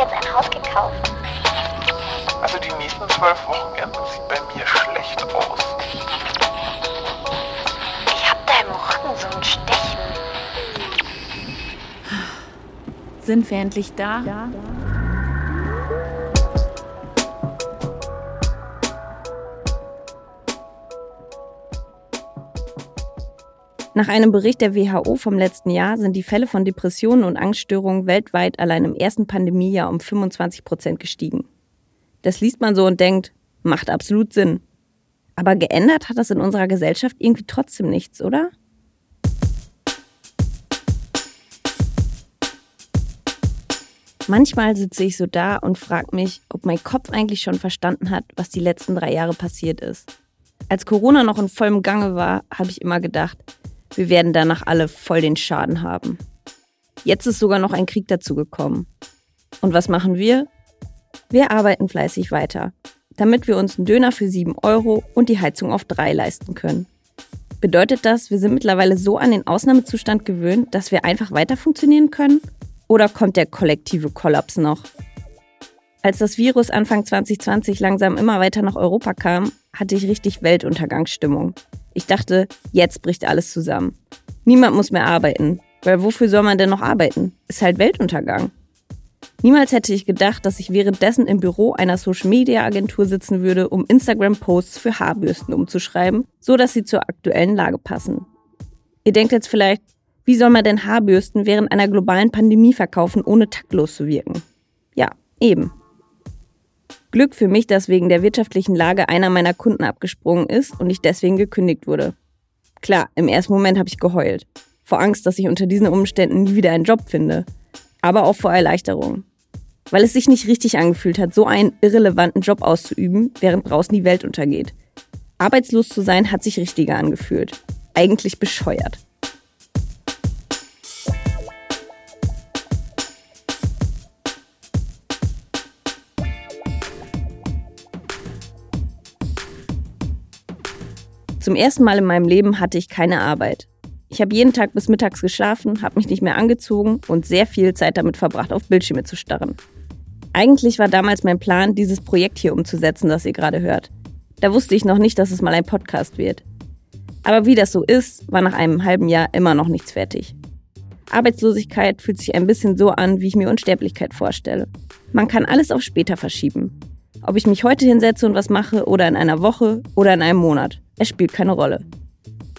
jetzt ein Haus gekauft. Also die nächsten zwölf Wochenenden sieht bei mir schlecht aus. Ich hab da im Rücken so ein Stechen. Sind wir endlich da? Ja. Nach einem Bericht der WHO vom letzten Jahr sind die Fälle von Depressionen und Angststörungen weltweit allein im ersten Pandemiejahr um 25 Prozent gestiegen. Das liest man so und denkt, macht absolut Sinn. Aber geändert hat das in unserer Gesellschaft irgendwie trotzdem nichts, oder? Manchmal sitze ich so da und frage mich, ob mein Kopf eigentlich schon verstanden hat, was die letzten drei Jahre passiert ist. Als Corona noch in vollem Gange war, habe ich immer gedacht, wir werden danach alle voll den Schaden haben. Jetzt ist sogar noch ein Krieg dazugekommen. Und was machen wir? Wir arbeiten fleißig weiter, damit wir uns einen Döner für 7 Euro und die Heizung auf 3 leisten können. Bedeutet das, wir sind mittlerweile so an den Ausnahmezustand gewöhnt, dass wir einfach weiter funktionieren können? Oder kommt der kollektive Kollaps noch? Als das Virus Anfang 2020 langsam immer weiter nach Europa kam, hatte ich richtig Weltuntergangsstimmung. Ich dachte, jetzt bricht alles zusammen. Niemand muss mehr arbeiten, weil wofür soll man denn noch arbeiten? Ist halt Weltuntergang. Niemals hätte ich gedacht, dass ich währenddessen im Büro einer Social-Media-Agentur sitzen würde, um Instagram-Posts für Haarbürsten umzuschreiben, so dass sie zur aktuellen Lage passen. Ihr denkt jetzt vielleicht, wie soll man denn Haarbürsten während einer globalen Pandemie verkaufen, ohne taktlos zu wirken? Ja, eben. Glück für mich, dass wegen der wirtschaftlichen Lage einer meiner Kunden abgesprungen ist und ich deswegen gekündigt wurde. Klar, im ersten Moment habe ich geheult. Vor Angst, dass ich unter diesen Umständen nie wieder einen Job finde. Aber auch vor Erleichterung. Weil es sich nicht richtig angefühlt hat, so einen irrelevanten Job auszuüben, während draußen die Welt untergeht. Arbeitslos zu sein hat sich richtiger angefühlt. Eigentlich bescheuert. Zum ersten Mal in meinem Leben hatte ich keine Arbeit. Ich habe jeden Tag bis mittags geschlafen, habe mich nicht mehr angezogen und sehr viel Zeit damit verbracht, auf Bildschirme zu starren. Eigentlich war damals mein Plan, dieses Projekt hier umzusetzen, das ihr gerade hört. Da wusste ich noch nicht, dass es mal ein Podcast wird. Aber wie das so ist, war nach einem halben Jahr immer noch nichts fertig. Arbeitslosigkeit fühlt sich ein bisschen so an, wie ich mir Unsterblichkeit vorstelle. Man kann alles auf später verschieben. Ob ich mich heute hinsetze und was mache oder in einer Woche oder in einem Monat. Es spielt keine Rolle.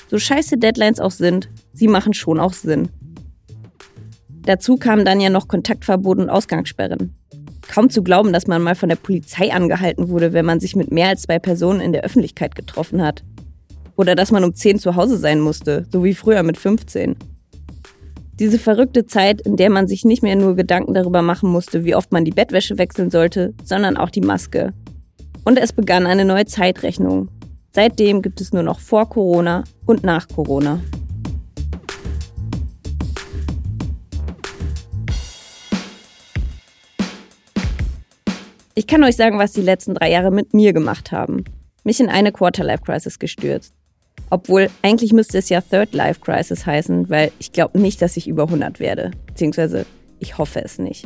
So scheiße Deadlines auch sind, sie machen schon auch Sinn. Dazu kamen dann ja noch Kontaktverbot und Ausgangssperren. Kaum zu glauben, dass man mal von der Polizei angehalten wurde, wenn man sich mit mehr als zwei Personen in der Öffentlichkeit getroffen hat. Oder dass man um 10 zu Hause sein musste, so wie früher mit 15. Diese verrückte Zeit, in der man sich nicht mehr nur Gedanken darüber machen musste, wie oft man die Bettwäsche wechseln sollte, sondern auch die Maske. Und es begann eine neue Zeitrechnung. Seitdem gibt es nur noch vor Corona und nach Corona. Ich kann euch sagen, was die letzten drei Jahre mit mir gemacht haben. Mich in eine Quarter-Life-Crisis gestürzt. Obwohl, eigentlich müsste es ja Third Life Crisis heißen, weil ich glaube nicht, dass ich über 100 werde. Beziehungsweise, ich hoffe es nicht.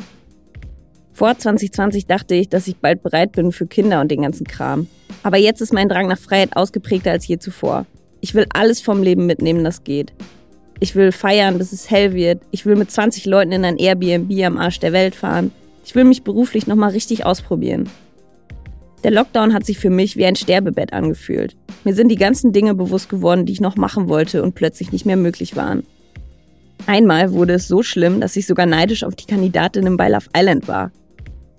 Vor 2020 dachte ich, dass ich bald bereit bin für Kinder und den ganzen Kram. Aber jetzt ist mein Drang nach Freiheit ausgeprägter als je zuvor. Ich will alles vom Leben mitnehmen, das geht. Ich will feiern, bis es hell wird. Ich will mit 20 Leuten in ein Airbnb am Arsch der Welt fahren. Ich will mich beruflich nochmal richtig ausprobieren. Der Lockdown hat sich für mich wie ein Sterbebett angefühlt. Mir sind die ganzen Dinge bewusst geworden, die ich noch machen wollte und plötzlich nicht mehr möglich waren. Einmal wurde es so schlimm, dass ich sogar neidisch auf die Kandidatin bei Love Island war.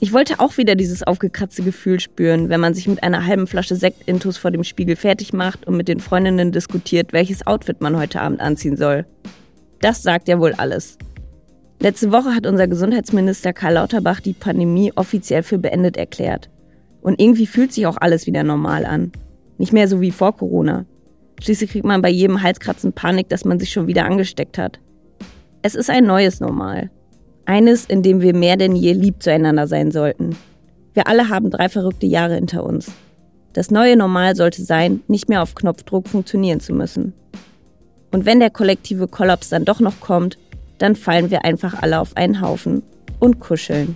Ich wollte auch wieder dieses aufgekratzte Gefühl spüren, wenn man sich mit einer halben Flasche Sekt intus vor dem Spiegel fertig macht und mit den Freundinnen diskutiert, welches Outfit man heute Abend anziehen soll. Das sagt ja wohl alles. Letzte Woche hat unser Gesundheitsminister Karl Lauterbach die Pandemie offiziell für beendet erklärt. Und irgendwie fühlt sich auch alles wieder normal an. Nicht mehr so wie vor Corona. Schließlich kriegt man bei jedem Halskratzen Panik, dass man sich schon wieder angesteckt hat. Es ist ein neues Normal. Eines, in dem wir mehr denn je lieb zueinander sein sollten. Wir alle haben drei verrückte Jahre hinter uns. Das neue Normal sollte sein, nicht mehr auf Knopfdruck funktionieren zu müssen. Und wenn der kollektive Kollaps dann doch noch kommt, dann fallen wir einfach alle auf einen Haufen und kuscheln.